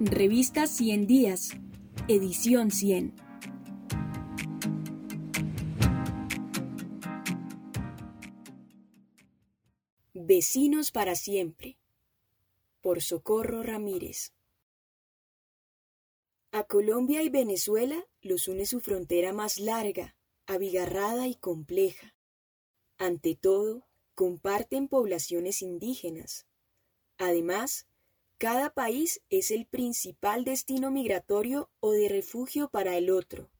Revista 100 Días, edición 100. Vecinos para siempre. Por Socorro Ramírez. A Colombia y Venezuela los une su frontera más larga, abigarrada y compleja. Ante todo, comparten poblaciones indígenas. Además, cada país es el principal destino migratorio o de refugio para el otro.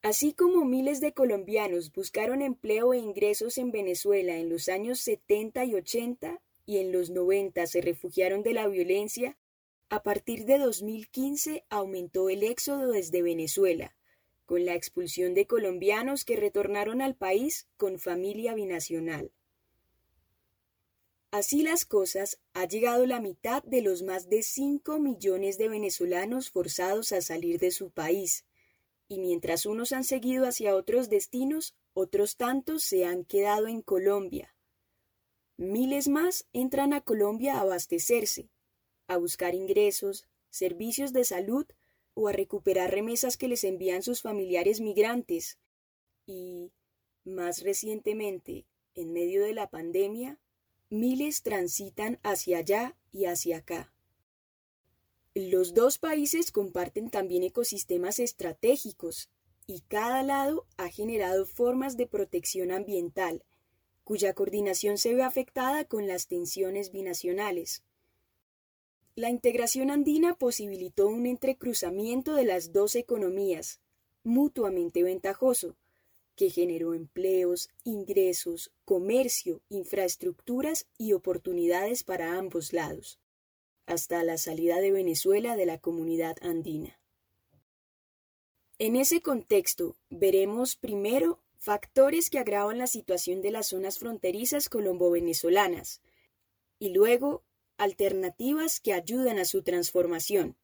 Así como miles de colombianos buscaron empleo e ingresos en Venezuela en los años 70 y 80 y en los 90 se refugiaron de la violencia, a partir de 2015 aumentó el éxodo desde Venezuela, con la expulsión de colombianos que retornaron al país con familia binacional. Así las cosas, ha llegado la mitad de los más de 5 millones de venezolanos forzados a salir de su país, y mientras unos han seguido hacia otros destinos, otros tantos se han quedado en Colombia. Miles más entran a Colombia a abastecerse, a buscar ingresos, servicios de salud o a recuperar remesas que les envían sus familiares migrantes. Y, más recientemente, en medio de la pandemia, miles transitan hacia allá y hacia acá. Los dos países comparten también ecosistemas estratégicos y cada lado ha generado formas de protección ambiental, cuya coordinación se ve afectada con las tensiones binacionales. La integración andina posibilitó un entrecruzamiento de las dos economías, mutuamente ventajoso, que generó empleos, ingresos, comercio, infraestructuras y oportunidades para ambos lados, hasta la salida de Venezuela de la comunidad andina. En ese contexto, veremos primero factores que agravan la situación de las zonas fronterizas colombo-venezolanas y luego alternativas que ayudan a su transformación.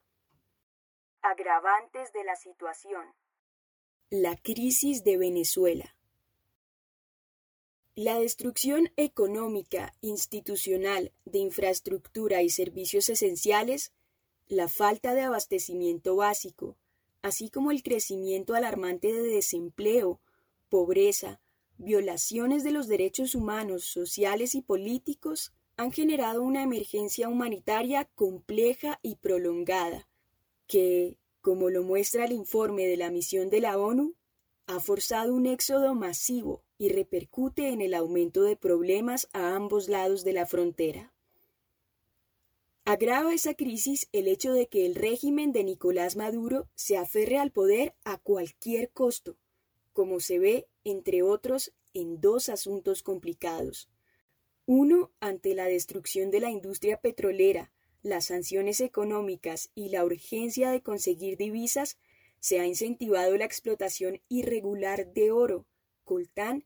Agravantes de la situación. La crisis de Venezuela. La destrucción económica, institucional, de infraestructura y servicios esenciales, la falta de abastecimiento básico, así como el crecimiento alarmante de desempleo, pobreza, violaciones de los derechos humanos, sociales y políticos, han generado una emergencia humanitaria compleja y prolongada, que, como lo muestra el informe de la misión de la ONU, ha forzado un éxodo masivo y repercute en el aumento de problemas a ambos lados de la frontera. Agrava esa crisis el hecho de que el régimen de Nicolás Maduro se aferre al poder a cualquier costo, como se ve, entre otros, en dos asuntos complicados. Uno, ante la destrucción de la industria petrolera, las sanciones económicas y la urgencia de conseguir divisas, se ha incentivado la explotación irregular de oro, coltán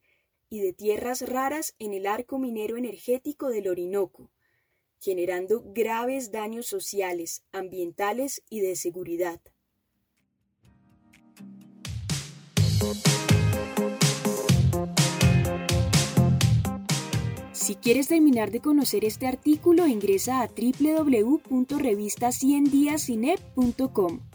y de tierras raras en el arco minero energético del Orinoco, generando graves daños sociales, ambientales y de seguridad. Si quieres terminar de conocer este artículo, ingresa a www.revistaciendiasinep.com.